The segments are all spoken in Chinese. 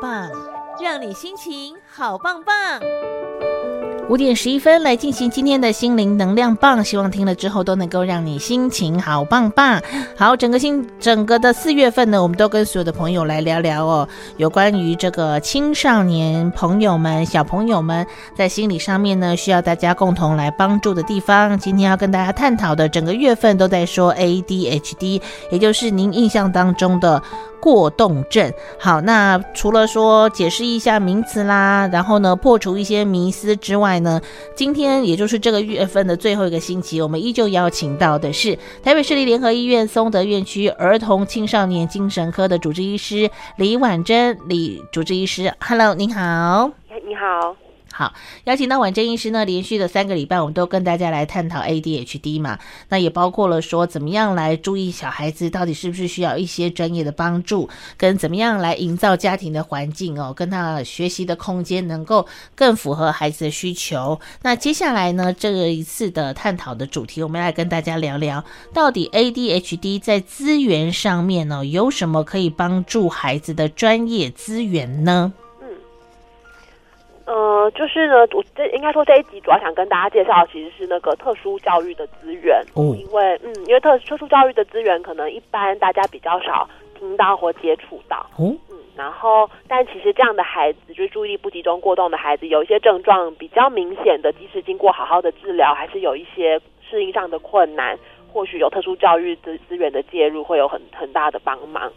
棒，让你心情好棒棒。五点十一分来进行今天的心灵能量棒，希望听了之后都能够让你心情好棒棒。好，整个新整个的四月份呢，我们都跟所有的朋友来聊聊哦，有关于这个青少年朋友们、小朋友们在心理上面呢，需要大家共同来帮助的地方。今天要跟大家探讨的，整个月份都在说 ADHD，也就是您印象当中的。过动症，好，那除了说解释一下名词啦，然后呢，破除一些迷思之外呢，今天也就是这个月份的最后一个星期，我们依旧邀请到的是台北市立联合医院松德院区儿童青少年精神科的主治医师李婉珍，李主治医师，Hello，您好，你好。好，邀请到婉珍医师呢，连续的三个礼拜，我们都跟大家来探讨 ADHD 嘛，那也包括了说怎么样来注意小孩子到底是不是需要一些专业的帮助，跟怎么样来营造家庭的环境哦，跟他学习的空间能够更符合孩子的需求。那接下来呢，这一次的探讨的主题，我们来跟大家聊聊，到底 ADHD 在资源上面呢，有什么可以帮助孩子的专业资源呢？呃，就是呢，我这应该说这一集主要想跟大家介绍，其实是那个特殊教育的资源。哦，因为嗯，因为特特殊教育的资源，可能一般大家比较少听到或接触到。哦，嗯，然后但其实这样的孩子，就是注意力不集中过动的孩子，有一些症状比较明显的，即使经过好好的治疗，还是有一些适应上的困难，或许有特殊教育的资源的介入，会有很很大的帮忙。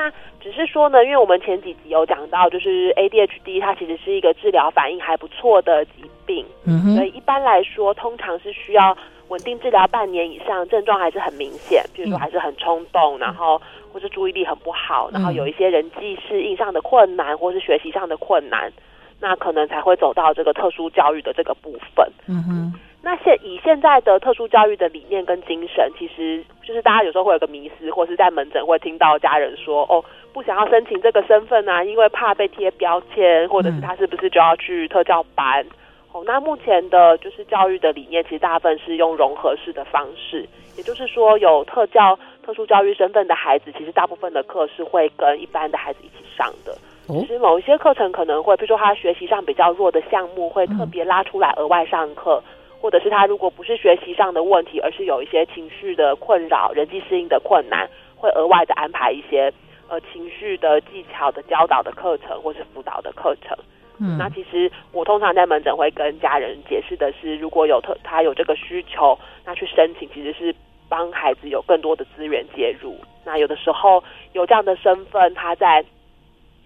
那只是说呢，因为我们前几集有讲到，就是 ADHD 它其实是一个治疗反应还不错的疾病，嗯哼，所以一般来说，通常是需要稳定治疗半年以上，症状还是很明显，比如说还是很冲动，然后或是注意力很不好，然后有一些人际适应上的困难，或是学习上的困难，那可能才会走到这个特殊教育的这个部分，嗯哼。那现以现在的特殊教育的理念跟精神，其实就是大家有时候会有个迷思，或是在门诊会听到家人说：“哦，不想要申请这个身份啊，因为怕被贴标签，或者是他是不是就要去特教班？”哦，那目前的就是教育的理念，其实大部分是用融合式的方式，也就是说，有特教、特殊教育身份的孩子，其实大部分的课是会跟一般的孩子一起上的。其实某一些课程可能会，比如说他学习上比较弱的项目，会特别拉出来额外上课。或者是他如果不是学习上的问题，而是有一些情绪的困扰、人际适应的困难，会额外的安排一些呃情绪的技巧的教导的课程，或是辅导的课程。嗯，那其实我通常在门诊会跟家人解释的是，如果有特他有这个需求，那去申请其实是帮孩子有更多的资源介入。那有的时候有这样的身份，他在。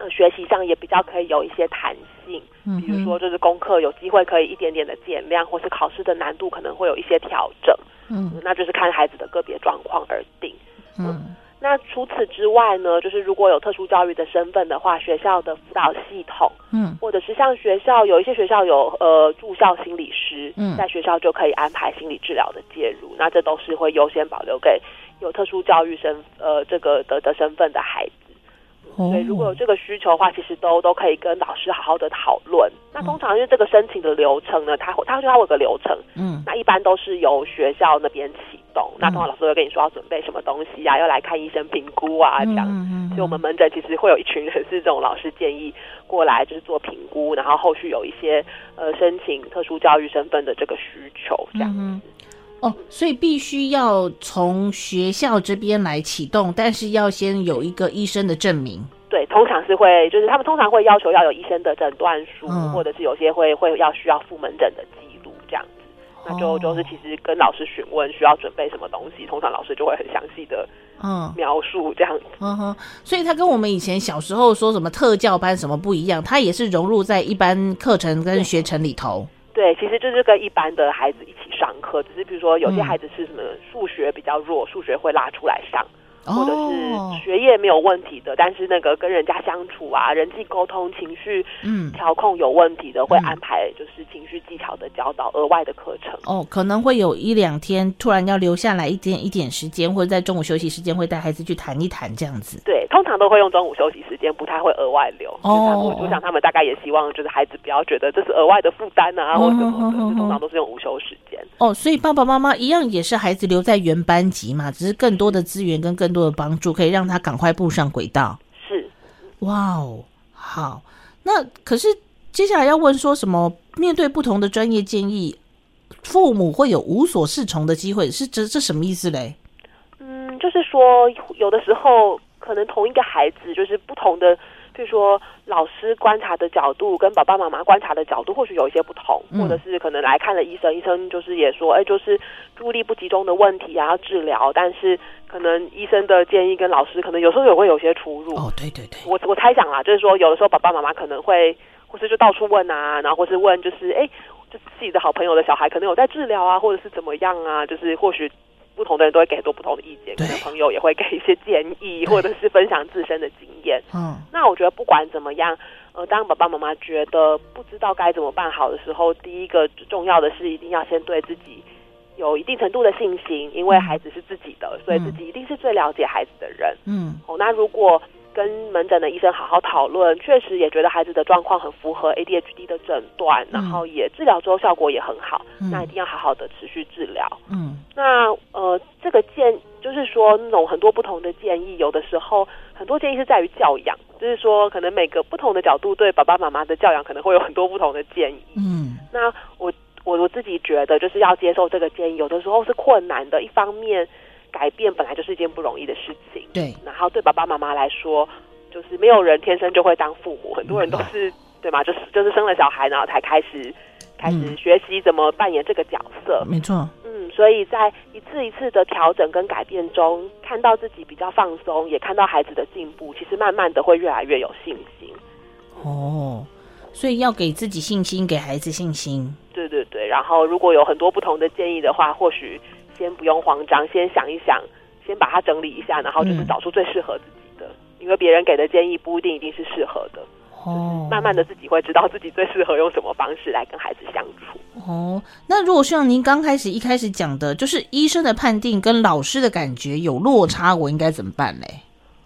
呃，学习上也比较可以有一些弹性，比如说就是功课有机会可以一点点的减量，或是考试的难度可能会有一些调整，嗯，那就是看孩子的个别状况而定，嗯，那除此之外呢，就是如果有特殊教育的身份的话，学校的辅导系统，嗯，或者是像学校有一些学校有呃住校心理师，嗯，在学校就可以安排心理治疗的介入，那这都是会优先保留给有特殊教育身呃这个的的身份的孩子。所以如果有这个需求的话，其实都都可以跟老师好好的讨论。那通常因为这个申请的流程呢，它会他说他会有个流程，嗯，那一般都是由学校那边启动。那通常老师会跟你说要准备什么东西啊，要来看医生评估啊这样。所以我们门诊其实会有一群人是这种老师建议过来，就是做评估，然后后续有一些呃申请特殊教育身份的这个需求这样。哦，所以必须要从学校这边来启动，但是要先有一个医生的证明。对，通常是会，就是他们通常会要求要有医生的诊断书，嗯、或者是有些会会要需要附门诊的记录这样子。那就就是其实跟老师询问需要准备什么东西，通常老师就会很详细的嗯描述这样子。嗯哼，所以他跟我们以前小时候说什么特教班什么不一样，他也是融入在一般课程跟学程里头。对，其实就是跟一般的孩子一起上课，只是比如说有些孩子是什么数学比较弱，数学会拉出来上。或者是学业没有问题的，但是那个跟人家相处啊、人际沟通、情绪嗯调控有问题的，会安排就是情绪技巧的教导额外的课程。哦，可能会有一两天突然要留下来一点一点时间，或者在中午休息时间会带孩子去谈一谈这样子。对，通常都会用中午休息时间，不太会额外留。哦，我想他们大概也希望就是孩子不要觉得这是额外的负担啊，或者什么的，通常都是用午休时间。哦，所以爸爸妈妈一样也是孩子留在原班级嘛，只是更多的资源跟更多的帮助，可以让他赶快步上轨道。是，哇哦，好，那可是接下来要问说什么？面对不同的专业建议，父母会有无所适从的机会，是这这什么意思嘞？嗯，就是说有的时候可能同一个孩子，就是不同的。就是说，老师观察的角度跟爸爸妈妈观察的角度或许有一些不同，或者是可能来看了医生，医生就是也说，哎，就是注意力不集中的问题啊，要治疗。但是可能医生的建议跟老师可能有时候也会有些出入。哦，对对对，我我猜想啊，就是说有的时候爸爸妈妈可能会，或是就到处问啊，然后或是问，就是哎，就自己的好朋友的小孩可能有在治疗啊，或者是怎么样啊，就是或许。不同的人都会给很多不同的意见，可能朋友也会给一些建议，或者是分享自身的经验。嗯，那我觉得不管怎么样，呃，当爸爸妈妈觉得不知道该怎么办好的时候，第一个重要的是一定要先对自己有一定程度的信心，因为孩子是自己的，嗯，所以自己一定是最了解孩子的人。嗯，哦，那如果。跟门诊的医生好好讨论，确实也觉得孩子的状况很符合 ADHD 的诊断，然后也治疗之后效果也很好，嗯、那一定要好好的持续治疗。嗯，那呃，这个建就是说那种很多不同的建议，有的时候很多建议是在于教养，就是说可能每个不同的角度对爸爸妈妈的教养可能会有很多不同的建议。嗯，那我我我自己觉得就是要接受这个建议，有的时候是困难的，一方面。改变本来就是一件不容易的事情，对。然后对爸爸妈妈来说，就是没有人天生就会当父母，很多人都是、嗯、对吗？就是就是生了小孩，然后才开始开始学习怎么扮演这个角色。没错，嗯，所以在一次一次的调整跟改变中，看到自己比较放松，也看到孩子的进步，其实慢慢的会越来越有信心。哦，所以要给自己信心，给孩子信心。对对对，然后如果有很多不同的建议的话，或许。先不用慌张，先想一想，先把它整理一下，然后就是找出最适合自己的。嗯、因为别人给的建议不一定一定是适合的。哦，慢慢的自己会知道自己最适合用什么方式来跟孩子相处。哦，那如果像您刚开始一开始讲的，就是医生的判定跟老师的感觉有落差，我应该怎么办嘞？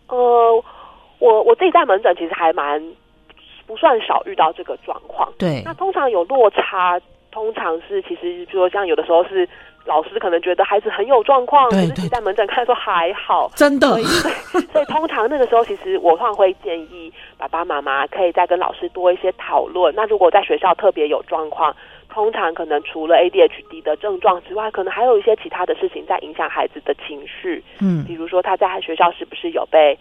呃，我我自己在门诊其实还蛮不算少遇到这个状况。对，那通常有落差，通常是其实比如说像有的时候是。老师可能觉得孩子很有状况，可是其实在门诊看说还好，真的。所以，所以通常那个时候，其实我通常会建议爸爸妈妈可以再跟老师多一些讨论。那如果在学校特别有状况，通常可能除了 ADHD 的症状之外，可能还有一些其他的事情在影响孩子的情绪。嗯，比如说他在学校是不是有被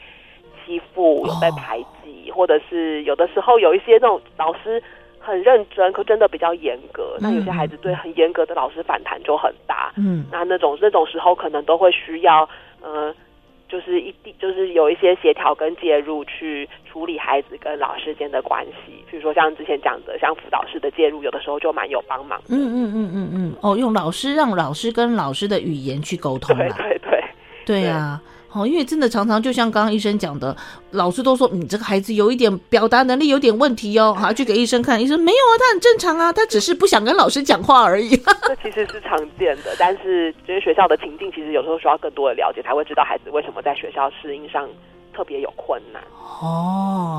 欺负、有被排挤，哦，或者是有的时候有一些那种老师。很认真，可真的比较严格。那有些孩子对很严格的老师反弹就很大。嗯，那那种那种时候可能都会需要，呃，就是一定就是有一些协调跟介入去处理孩子跟老师间的关系。比如说像之前讲的，像辅导师的介入，有的时候就蛮有帮忙的。嗯嗯嗯嗯嗯。哦，用老师让老师跟老师的语言去沟通。对对对。对呀。哦，因为真的常常就像刚刚医生讲的，老师都说你这个孩子有一点表达能力有点问题哦，好，去给医生看，医生没有啊，他很正常啊，他只是不想跟老师讲话而已。这其实是常见的，但是因为学校的情境，其实有时候需要更多的了解，才会知道孩子为什么在学校适应上特别有困难。哦，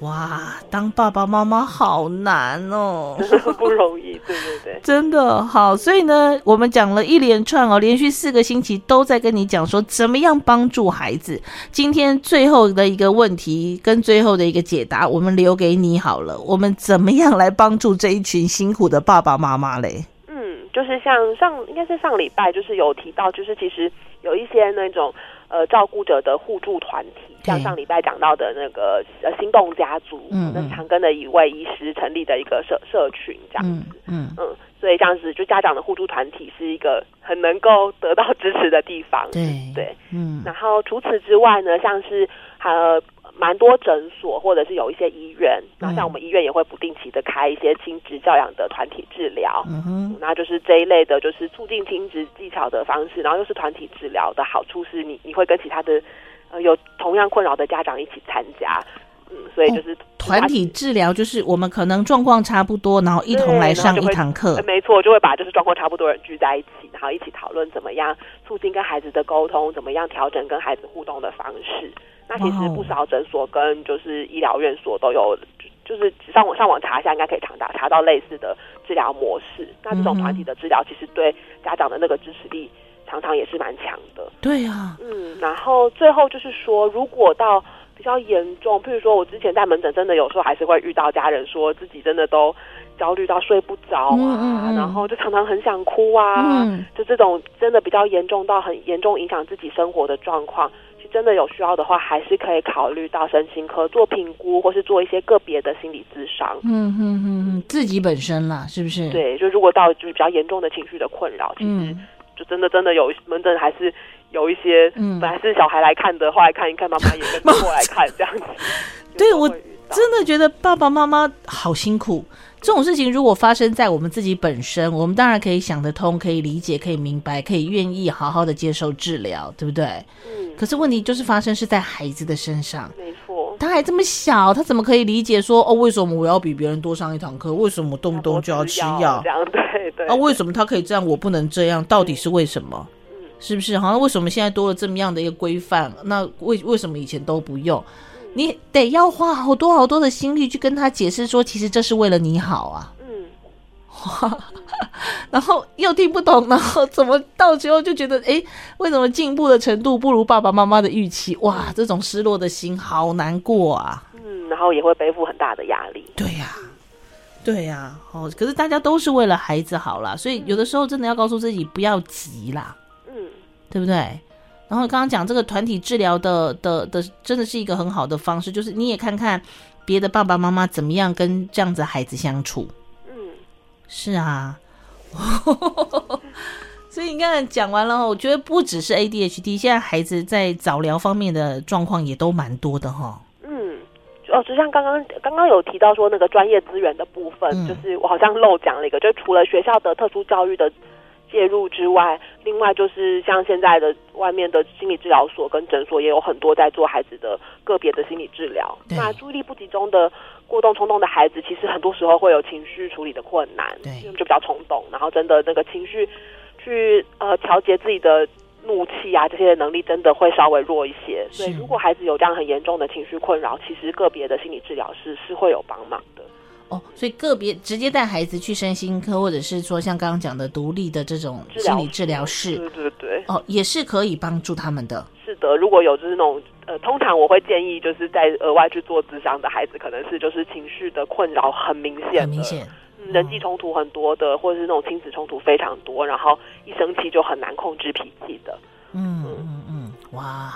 哇，当爸爸妈妈好难哦，不容易，对对对，真的好。所以呢，我们讲了一连串哦，连续四个星期都在跟你讲说怎么样帮助孩子。今天最后的一个问题跟最后的一个解答，我们留给你好了。我们怎么样来帮助这一群辛苦的爸爸妈妈嘞？嗯，就是像上应该是上礼拜就是有提到，就是其实有一些那种。呃，照顾者的互助团体，像上礼拜讲到的那个呃心动家族，嗯，那长庚的一位医师成立的一个社社群，这样子，嗯嗯，嗯，所以这样子就家长的互助团体是一个很能够得到支持的地方，对。对，嗯，然后除此之外呢，像是呃。蛮多诊所或者是有一些医院，那像我们医院也会不定期的开一些亲职教养的团体治疗，嗯哼，那就是这一类的，就是促进亲职技巧的方式，然后又是团体治疗的好处是你你会跟其他的呃有同样困扰的家长一起参加，嗯，所以就是、哦、团体治疗就是我们可能状况差不多，然后一同来上一堂课，没错，就会把就是状况差不多的人聚在一起，然后一起讨论怎么样促进跟孩子的沟通，怎么样调整跟孩子互动的方式。那其实不少诊所跟就是医疗院所都有，就是上网上网查一下，应该可以查到查到类似的治疗模式。那这种团体的治疗，其实对家长的那个支持力，常常也是蛮强的。对呀，嗯，然后最后就是说，如果到比较严重，譬如说我之前在门诊，真的有时候还是会遇到家人说自己真的都焦虑到睡不着啊，嗯嗯嗯，然后就常常很想哭啊，嗯，就这种真的比较严重到很严重影响自己生活的状况。真的有需要的话，还是可以考虑到身心科做评估，或是做一些个别的心理咨商。嗯嗯嗯嗯，自己本身啦，是不是？对，就如果到就是比较严重的情绪的困扰，其实就真的真的有门诊还是有一些，嗯，本来是小孩来看的，后来看一看，妈妈也跟着过来看 这样子。对，我真的觉得爸爸妈妈好辛苦。这种事情如果发生在我们自己本身，我们当然可以想得通，可以理解，可以明白，可以愿意好好的接受治疗，对不对？嗯。可是问题就是发生是在孩子的身上，没错。他还这么小，他怎么可以理解说哦，为什么我要比别人多上一堂课？为什么我动不动就要吃药？这样对对。啊，为什么他可以这样，我不能这样？到底是为什么？嗯，是不是？好像为什么现在多了这么样的一个规范？那为为什么以前都不用？你得要花好多好多的心力去跟他解释说，其实这是为了你好啊。嗯，哇，然后又听不懂，然 后怎么到最后就觉得，哎，为什么进步的程度不如爸爸妈妈的预期？哇，这种失落的心好难过啊。嗯，然后也会背负很大的压力。对呀，对呀，哦，可是大家都是为了孩子好啦，所以有的时候真的要告诉自己不要急啦。嗯，对不对？然后刚刚讲这个团体治疗的的的，真的是一个很好的方式，就是你也看看别的爸爸妈妈怎么样跟这样子孩子相处。嗯，是啊，所以你看讲完了，我觉得不只是 ADHD，现在孩子在早疗方面的状况也都蛮多的哈。嗯，哦，就像刚刚刚刚有提到说那个专业资源的部分，嗯、就是我好像漏讲了一个，就除了学校的特殊教育的。介入之外，另外就是像现在的外面的心理治疗所跟诊所也有很多在做孩子的个别的心理治疗。那注意力不集中的过动冲动的孩子，其实很多时候会有情绪处理的困难，对，就比较冲动，然后真的那个情绪去呃调节自己的怒气啊这些能力真的会稍微弱一些。所以如果孩子有这样很严重的情绪困扰，其实个别的心理治疗师是会有帮忙的。哦，所以个别直接带孩子去身心科，或者是说像刚刚讲的独立的这种心理治疗室，对对对，哦，也是可以帮助他们的。是的，如果有就是那种呃，通常我会建议就是在额外去做智商的孩子，可能是就是情绪的困扰很明显，很明显，嗯，人际冲突很多的，或者是那种亲子冲突非常多，然后一生气就很难控制脾气的。嗯嗯嗯，哇。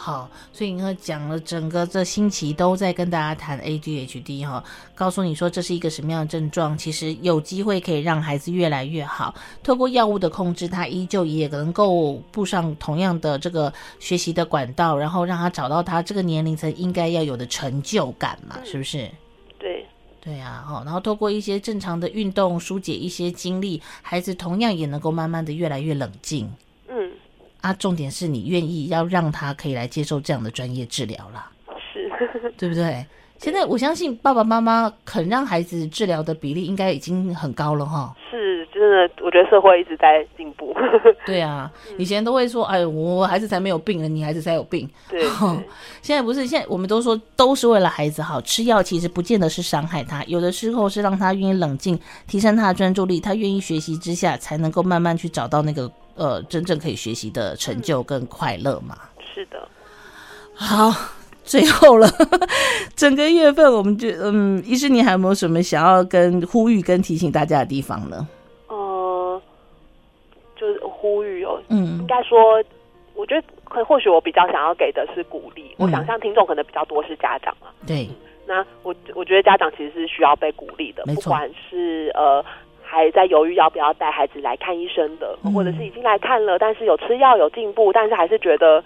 好，所以你看讲了整个这星期都在跟大家谈 ADHD 哈，告诉你说这是一个什么样的症状，其实有机会可以让孩子越来越好。透过药物的控制，他依旧也能够步上同样的这个学习的管道，然后让他找到他这个年龄层应该要有的成就感嘛，是不是？对，对啊，好，然后透过一些正常的运动疏解一些精力，孩子同样也能够慢慢的越来越冷静。啊，重点是你愿意要让他可以来接受这样的专业治疗啦，是，对不对？现在我相信爸爸妈妈肯让孩子治疗的比例应该已经很高了哈。是，真的，我觉得社会一直在进步。对啊，以前都会说，哎，我孩子才没有病呢，你孩子才有病。对，对，现在不是，现在我们都说都是为了孩子好，吃药其实不见得是伤害他，有的时候是让他愿意冷静，提升他的专注力，他愿意学习之下，才能够慢慢去找到那个。呃，真正可以学习的成就跟快乐嘛？是的。好，最后了，整个月份我们就嗯，医师，你还有没有什么想要跟呼吁跟提醒大家的地方呢？呃，就是呼吁哦，嗯，应该说，我觉得可或许我比较想要给的是鼓励。嗯、我想象听众可能比较多是家长嘛，对。那我我觉得家长其实是需要被鼓励的，不管是呃。还在犹豫要不要带孩子来看医生的，或者是已经来看了，但是有吃药有进步，但是还是觉得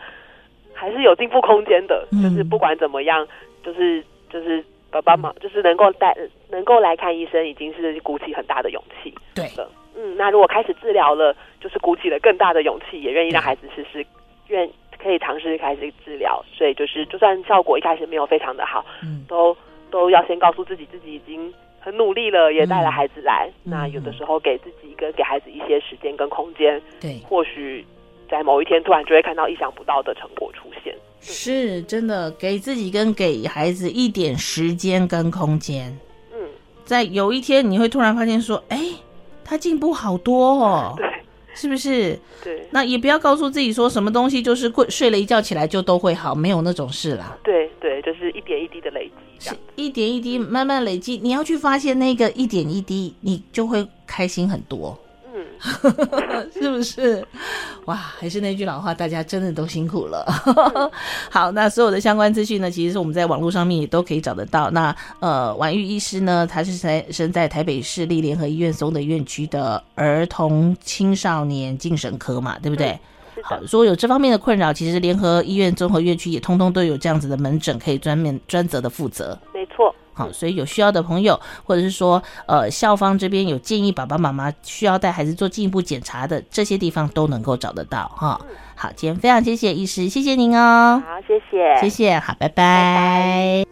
还是有进步空间的。就是不管怎么样，就是就是爸爸妈妈就是能够带能够来看医生，已经是鼓起很大的勇气。对的，嗯，那如果开始治疗了，就是鼓起了更大的勇气，也愿意让孩子试试，愿可以尝试开始治疗。所以就是，就算效果一开始没有非常的好，嗯，都都要先告诉自己，自己已经。很努力了，也带了孩子来。嗯、那有的时候给自己跟给孩子一些时间跟空间，对，或许在某一天突然就会看到意想不到的成果出现。是真的，给自己跟给孩子一点时间跟空间。嗯，在有一天你会突然发现说，哎，他进步好多哦。对，是不是？对。那也不要告诉自己说什么东西就是睡睡了一觉起来就都会好，没有那种事啦。对对，就是一点一滴的累积，是一点一滴慢慢累积，你要去发现那个一点一滴，你就会开心很多。嗯 是不是？哇，还是那句老话，大家真的都辛苦了。好，那所有的相关资讯呢，其实是我们在网络上面也都可以找得到。那呃，婉玉医师呢，他是在身在台北市立联合医院松德院区的儿童青少年精神科嘛，对不对？好，如果有这方面的困扰，其实联合医院综合院区也通通都有这样子的门诊，可以专门专责的负责。没错。好，所以有需要的朋友，或者是说，呃，校方这边有建议爸爸妈妈需要带孩子做进一步检查的，这些地方都能够找得到哈。好，今天非常谢谢医师，谢谢您哦。好，谢谢，谢谢，好，拜拜。拜拜。